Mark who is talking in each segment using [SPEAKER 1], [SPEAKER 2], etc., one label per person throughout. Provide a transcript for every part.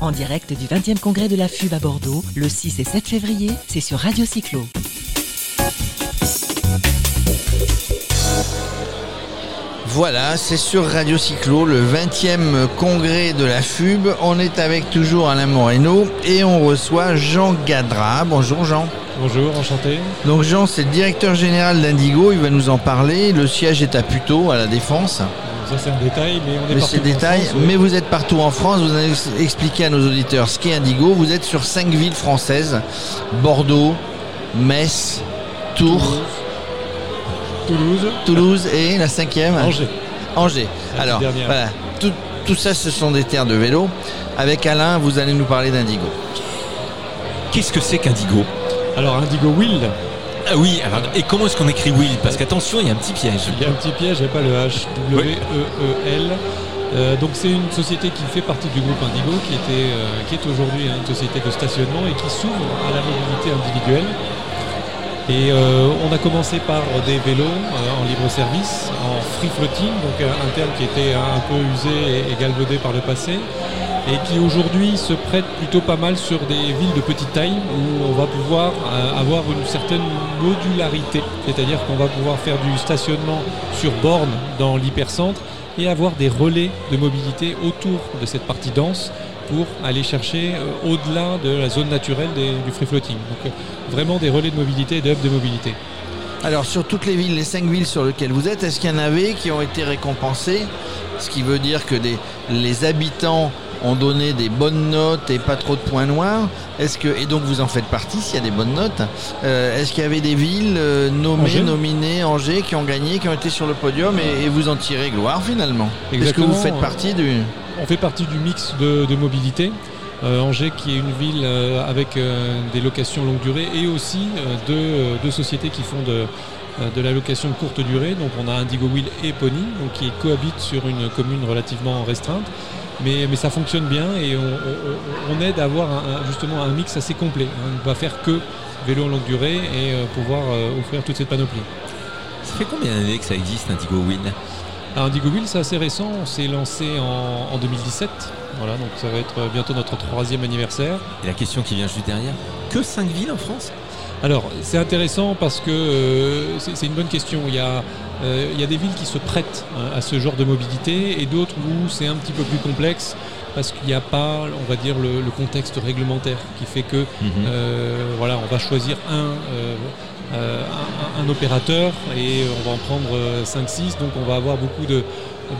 [SPEAKER 1] En direct du 20e congrès de la FUB à Bordeaux, le 6 et 7 février, c'est sur Radio Cyclo.
[SPEAKER 2] Voilà, c'est sur Radio Cyclo, le 20e congrès de la FUB. On est avec toujours Alain Moreno et on reçoit Jean Gadra. Bonjour Jean.
[SPEAKER 3] Bonjour, enchanté.
[SPEAKER 2] Donc Jean, c'est le directeur général d'Indigo, il va nous en parler. Le siège est à Puteaux, à la Défense.
[SPEAKER 3] Ça c'est un détail, mais on est
[SPEAKER 2] Mais
[SPEAKER 3] partout
[SPEAKER 2] détail,
[SPEAKER 3] France,
[SPEAKER 2] mais vous êtes partout en France, vous allez expliquer à nos auditeurs ce qu'est Indigo. Vous êtes sur cinq villes françaises, Bordeaux, Metz, Tours,
[SPEAKER 3] Toulouse,
[SPEAKER 2] Toulouse et la cinquième
[SPEAKER 3] Angers.
[SPEAKER 2] Angers.
[SPEAKER 3] La
[SPEAKER 2] Alors, voilà, tout, tout ça, ce sont des terres de vélo. Avec Alain, vous allez nous parler d'Indigo.
[SPEAKER 4] Qu'est-ce que c'est qu'Indigo?
[SPEAKER 3] Alors Indigo Wheel,
[SPEAKER 4] Ah oui, alors, et comment est-ce qu'on écrit Will Parce qu'attention, il y a un petit piège.
[SPEAKER 3] il y a un petit piège, il n'y a pas le H, W-E-E-L. Euh, donc c'est une société qui fait partie du groupe Indigo, qui, était, euh, qui est aujourd'hui une société de stationnement et qui s'ouvre à la mobilité individuelle. Et euh, on a commencé par des vélos en libre service, en free floating, donc un, terme qui était un peu usé et galvaudé par le passé, et qui aujourd'hui se prête plutôt pas mal sur des villes de petite taille où on va pouvoir euh, avoir une certaine modularité, c'est-à-dire qu'on va pouvoir faire du stationnement sur borne dans l'hypercentre et avoir des relais de mobilité autour de cette partie dense pour aller chercher euh, au-delà de la zone naturelle du free floating. Donc euh, vraiment des relais de mobilité et des hubs de mobilité.
[SPEAKER 2] Alors, sur toutes les villes, les cinq villes sur lesquelles vous êtes, est-ce qu'il y en avait qui ont été récompensées? Ce qui veut dire que les habitants ont donné des bonnes notes et pas trop de points noirs. Est-ce que et donc vous en faites partie s'il y a des bonnes notes. Euh, Est-ce qu'il y avait des villes euh, nommées,
[SPEAKER 3] Angers.
[SPEAKER 2] nominées, Angers, qui ont gagné, qui ont été sur le podium et, et vous en tirez gloire finalement? Est-ce que vous faites partie du
[SPEAKER 3] On fait partie du mix de, de mobilité. Euh, Angers qui est une ville avec des locations longue durée et aussi deux, deux sociétés qui font de, de la location de courte durée. Donc on a Indigo Wheel et Pony donc qui cohabitent sur une commune relativement restreinte. Mais, mais ça fonctionne bien et on, on- on aide à avoir un- justement un mix assez complet. On ne va faire que vélo en longue durée et euh, pouvoir euh, offrir toute cette panoplie.
[SPEAKER 4] Ça fait combien d'années que ça existe, Indigo Will
[SPEAKER 3] Alors Indigo Wheel, c'est assez récent. On s'est lancé en, en 2017. Voilà, donc ça va être bientôt notre troisième anniversaire.
[SPEAKER 4] Et la question qui vient juste derrière que 5 villes en France?
[SPEAKER 3] Alors, c'est intéressant parce que euh, c'est une bonne question. Il y, a, euh, il y a des villes qui se prêtent à ce genre de mobilité et d'autres où c'est un petit peu plus complexe parce qu'il n'y a pas, on va dire, le, le contexte réglementaire qui fait que euh, voilà, on va choisir un, euh, euh, un, un- un opérateur et on va en prendre 5-6, donc on va avoir beaucoup de,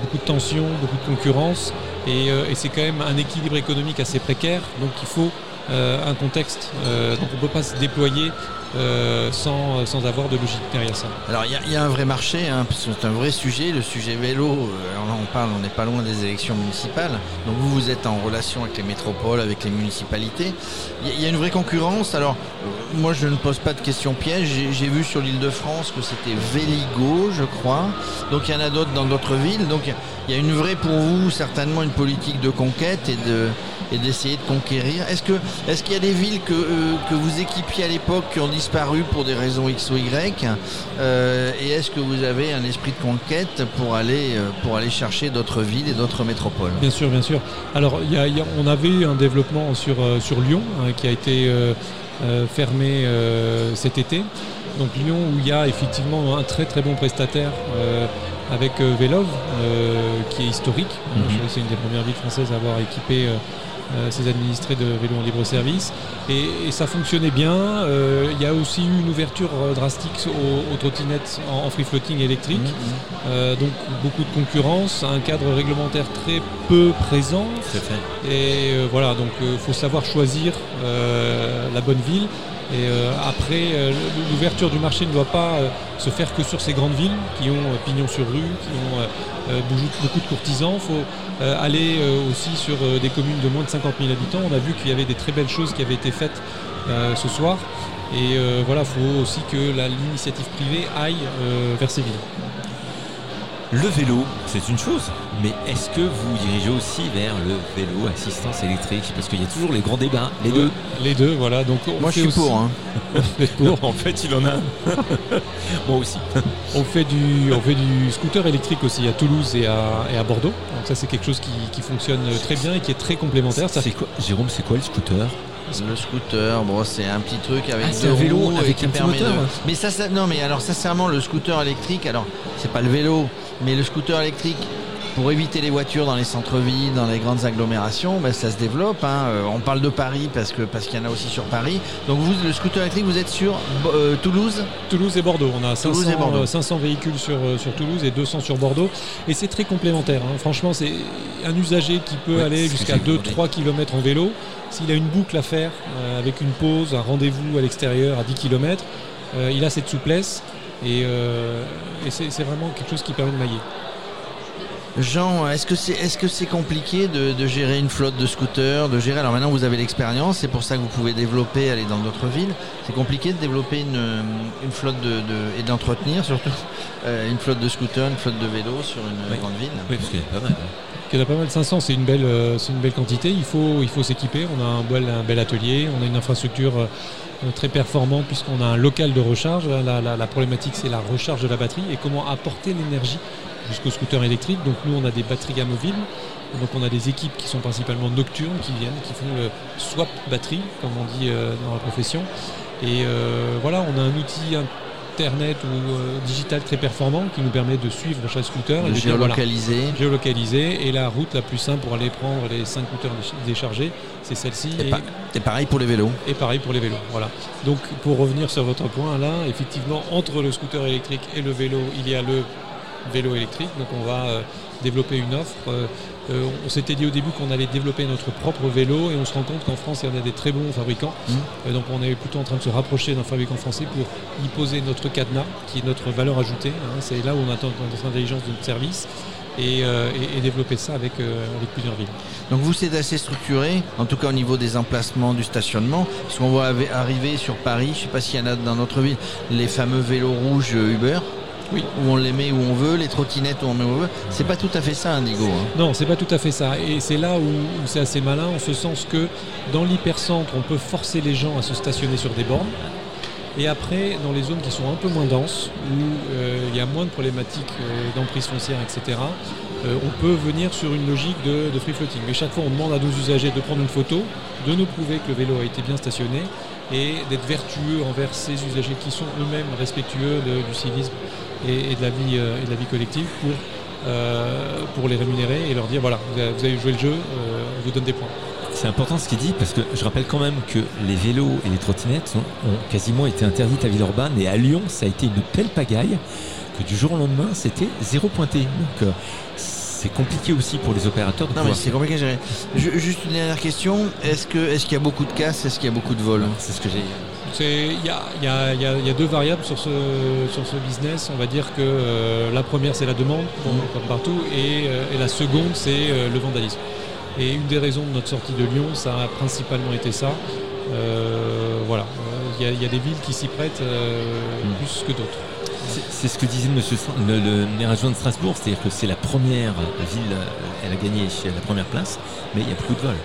[SPEAKER 3] beaucoup de tensions, beaucoup de concurrence et, euh, et c'est quand même un équilibre économique assez précaire, donc il faut euh, un contexte, euh, donc on ne peut pas se déployer euh, sans, sans avoir de logique derrière ça.
[SPEAKER 2] Alors il y y, a un vrai marché, hein, c'est un vrai sujet, le sujet vélo. euh, alors là, on parle, on n'est pas loin des élections municipales. Donc vous, vous êtes en relation avec les métropoles, avec les municipalités. Il y, a- une vraie concurrence. Alors euh, moi, je ne pose pas de questions pièges. J'ai- vu sur l'Île-de-France que c'était Véligo, je crois. Donc il y en a d'autres dans d'autres villes. Donc il y a une vraie pour vous, certainement une politique de conquête et de et d'essayer de conquérir. Est-ce que est-ce qu'il y a des villes que, euh, que vous équipiez à l'époque qui ont disparu pour des raisons X ou Y Euh, Et est-ce que vous avez un esprit de conquête pour aller euh, pour aller chercher d'autres villes et d'autres métropoles?
[SPEAKER 3] Bien sûr, bien sûr. Alors, il y a- il y a- on avait eu un développement sur, euh, sur Lyon hein, qui a été euh, fermé cet été. Donc Lyon où il y a effectivement un très très bon prestataire avec Vélov qui est historique.
[SPEAKER 4] Mhm.
[SPEAKER 3] C'est une des premières villes françaises à avoir équipé ses administrés de vélos en libre service. Et, et ça fonctionnait bien. Euh, il y a aussi eu une ouverture euh, drastique aux, aux trottinettes en, en free floating électrique. Euh, donc beaucoup de concurrence, un cadre réglementaire très peu présent. Et euh, voilà, donc il faut savoir choisir euh, la bonne ville. Et euh, après, euh, l'ouverture du marché ne doit pas euh, se faire que sur ces grandes villes qui ont pignon sur rue, qui ont beaucoup, de courtisans. Il faut aller aussi sur des communes de moins de 50 000 habitants. On a vu qu'il y avait des très belles choses qui avaient été faites ce soir. Et voilà, il faut aussi que l'initiative privée aille vers ces villes.
[SPEAKER 4] Le vélo, c'est une chose, mais est-ce que vous dirigez aussi vers le vélo assistance électrique? Parce qu'il y a toujours les grands débats, les deux.
[SPEAKER 3] Les deux, voilà. Donc on
[SPEAKER 2] Moi, je suis
[SPEAKER 3] aussi-
[SPEAKER 2] pour. hein.
[SPEAKER 4] Non, en fait, il en a un. Moi aussi.
[SPEAKER 3] On fait du, on fait du scooter électrique aussi à Toulouse et à, et à Bordeaux. Donc ça c'est quelque chose qui, qui fonctionne très bien et qui est très complémentaire. Ça
[SPEAKER 4] C'est quoi, Jérôme, c'est quoi le scooter?
[SPEAKER 2] Le scooter, bon, c'est un petit truc avec
[SPEAKER 4] Ah,
[SPEAKER 2] deux
[SPEAKER 4] un vélo
[SPEAKER 2] roues et
[SPEAKER 4] avec
[SPEAKER 2] qui
[SPEAKER 4] un
[SPEAKER 2] permet
[SPEAKER 4] moteur.
[SPEAKER 2] de- Mais ça, ça- non, mais alors sincèrement, le scooter électrique, alors c'est pas le vélo, mais le scooter électrique. Pour éviter les voitures dans les centres-villes, dans les grandes agglomérations, ben, ça se développe. hein. Euh, On parle de Paris parce que parce qu'il y en a aussi sur Paris. Donc vous, le scooter électrique, vous êtes sur euh, Toulouse?
[SPEAKER 3] Toulouse et Bordeaux. On a
[SPEAKER 2] Toulouse
[SPEAKER 3] 500,
[SPEAKER 2] et Bordeaux.
[SPEAKER 3] euh, 500 véhicules sur, sur Toulouse et 200 sur Bordeaux. Et c'est très complémentaire. hein. Franchement, c'est un usager qui peut
[SPEAKER 4] Ouais,
[SPEAKER 3] aller jusqu'à
[SPEAKER 4] j'ai demandé.
[SPEAKER 3] 2-3 km en vélo. S'il a une boucle à faire euh, avec une pause, un rendez-vous à l'extérieur à 10 km, il a cette souplesse. Et, c'est vraiment quelque chose qui permet de mailler.
[SPEAKER 2] Jean, est-ce que c'est est-ce que c'est compliqué de, de gérer une flotte de scooters, de gérer Alors maintenant vous avez l'expérience, c'est pour ça que vous pouvez développer, aller dans d'autres villes. C'est compliqué de développer une, une flotte de, de- et d'entretenir surtout euh, une flotte de scooters, une flotte de vélos sur une
[SPEAKER 4] Oui.
[SPEAKER 2] grande ville.
[SPEAKER 4] Oui, parce qu'il y a pas mal.
[SPEAKER 3] Il y en a pas mal, 500, c'est une belle, euh, c'est une belle quantité. Il faut, il faut s'équiper. On a un bel, un bel atelier, on a une infrastructure euh, très performante puisqu'on a un local de recharge. La, la- la problématique, c'est la recharge de la batterie et comment apporter l'énergie jusqu'au scooter électrique. Donc nous, on a des batteries amovibles. Donc on a des équipes qui sont principalement nocturnes, qui viennent, qui font le swap batterie, comme on dit euh, dans la profession. Et euh, voilà, on a un outil internet ou euh, digital très performant qui nous permet de suivre chaque scooter et
[SPEAKER 2] De
[SPEAKER 3] de dire, voilà,
[SPEAKER 2] géolocaliser.
[SPEAKER 3] géolocalisé et la route la plus simple pour aller prendre les 5 scooters déch- déchargés, c'est celle-ci
[SPEAKER 2] Et,
[SPEAKER 3] et,
[SPEAKER 2] pa- et pareil pour les vélos.
[SPEAKER 3] et pareil pour les vélos. Voilà. Donc pour revenir sur votre point là, effectivement entre le scooter électrique et le vélo, il y a le vélo électrique. Donc on va euh, développer une offre. Euh, euh, on s'était dit au début qu'on allait développer notre propre vélo et on se rend compte qu'en France il y en a des très bons fabricants. Euh, donc on est plutôt en train de se rapprocher d'un fabricant français pour y poser notre cadenas, qui est notre valeur ajoutée. hein. C'est là où on attend notre intelligence de notre service. Et, euh, et- et développer ça avec, euh, avec plusieurs villes.
[SPEAKER 2] Donc vous c'est assez structuré, en tout cas au niveau des emplacements du stationnement, parce qu'on voit arriver sur Paris, je ne sais pas s'il y en a dans notre ville, les fameux vélos rouges Uber.
[SPEAKER 3] Oui.
[SPEAKER 2] Où on les met où on veut, les trottinettes où on met où on veut. C'est pas tout à fait ça, Indigo. hein.
[SPEAKER 3] Non, c'est pas tout à fait ça. Et c'est là où, où c'est assez malin, en ce sens que dans l'hypercentre, on peut forcer les gens à se stationner sur des bornes. Et après, dans les zones qui sont un peu moins denses, où euh, il y a moins de problématiques euh, d'emprise foncière, etc., euh, on peut venir sur une logique de, de free floating. Mais chaque fois, on demande à nos usagers de prendre une photo, de nous prouver que le vélo a été bien stationné et d'être vertueux envers ces usagers qui sont eux-mêmes respectueux du civisme et, de la vie, euh, et de la vie collective pour, euh, pour les rémunérer et leur dire voilà, vous avez, joué le jeu, euh, on vous donne des points.
[SPEAKER 4] C'est important ce qu'il dit parce que je rappelle quand même que les vélos et les trottinettes ont, quasiment été interdites à Villeurbanne et à Lyon ça a été une telle pagaille que du jour au lendemain c'était zéro pointé. C'est compliqué aussi pour les opérateurs de
[SPEAKER 2] Non mais c'est compliqué à gérer. Ju- Juste une dernière question, est-ce qu'il y a beaucoup de casses, est-ce qu'il y a beaucoup de vols?
[SPEAKER 4] C'est ce que j'ai.
[SPEAKER 3] Il y a, il y a- il y a- il y a deux variables sur ce, sur ce business. On va dire que euh, la première, c'est la demande, comme, comme partout, et, euh, et la seconde, c'est euh, le vandalisme. Et une des raisons de notre sortie de Lyon, ça a principalement été ça. Euh, voilà, il y, a- il y a des villes qui s'y prêtent euh,
[SPEAKER 4] Mm.
[SPEAKER 3] plus que d'autres.
[SPEAKER 4] C'est- ce que disait monsieur, le, le maire adjoint de Strasbourg, c'est-à-dire que c'est la première ville, euh, elle a gagné la première place, mais il y a beaucoup de vols.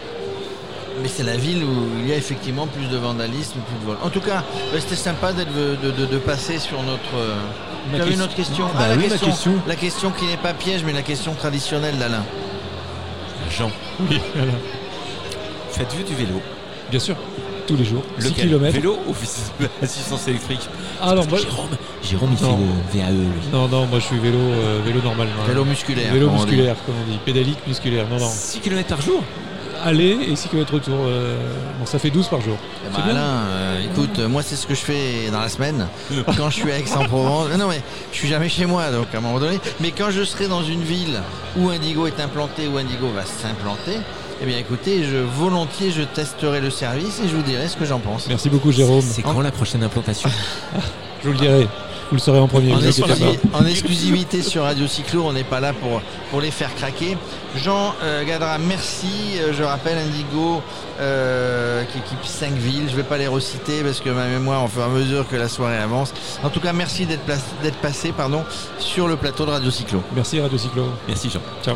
[SPEAKER 2] Mais c'est la ville où il y a effectivement plus de vandalisme, plus de vols. En tout cas, bah, c'était sympa de, de- de passer sur notre. euh,
[SPEAKER 3] Ma
[SPEAKER 2] Tu avais une autre question
[SPEAKER 4] Bah
[SPEAKER 2] la
[SPEAKER 4] oui, ma question.
[SPEAKER 2] La question qui n'est pas piège, mais la question traditionnelle d'Alain.
[SPEAKER 4] Jean,
[SPEAKER 3] Oui,
[SPEAKER 4] faites-vous du vélo
[SPEAKER 3] Bien sûr, tous les jours, 6
[SPEAKER 4] Lequel
[SPEAKER 3] km.
[SPEAKER 4] Vélo ou assistance électrique
[SPEAKER 3] Alors, moi,
[SPEAKER 4] Jérôme, Jérôme il
[SPEAKER 3] Non.
[SPEAKER 4] fait le VAE lui.
[SPEAKER 3] non, non, moi je suis vélo, euh, vélo normal.
[SPEAKER 2] Vélo musculaire.
[SPEAKER 3] Vélo
[SPEAKER 2] comme on
[SPEAKER 3] musculaire, comme on dit, pédalique musculaire. Non, non.
[SPEAKER 4] 6 km par jour
[SPEAKER 3] Aller et 6 km retour. euh, bon, ça fait 12 par jour. C'est bien.
[SPEAKER 2] Alain, euh, écoute, euh, moi c'est ce que je fais dans la semaine. quand je suis à Aix-en-Provence. Non mais je suis jamais chez moi donc à un moment donné. Mais quand je serai dans une ville où Indigo est implanté, où Indigo va s'implanter, eh bien écoutez, je volontiers je testerai le service et je vous dirai ce que j'en pense.
[SPEAKER 3] Merci beaucoup Jérôme.
[SPEAKER 4] C'est quand la prochaine implantation?
[SPEAKER 3] Je vous le dirai. Vous le saurez en premier.
[SPEAKER 2] En, exclusi- en exclusivité sur Radio Cyclo, on n'est pas là pour, pour les faire craquer. Jean euh, Gadra, merci. Euh, Je rappelle Indigo euh, qui équipe 5 villes. Je ne vais pas les reciter parce que ma mémoire, au fur et à mesure que la soirée avance. En tout cas, merci d'être passé pardon, sur le plateau de Radio Cyclo.
[SPEAKER 3] Merci Radio Cyclo.
[SPEAKER 4] Merci Jean.
[SPEAKER 3] Ciao.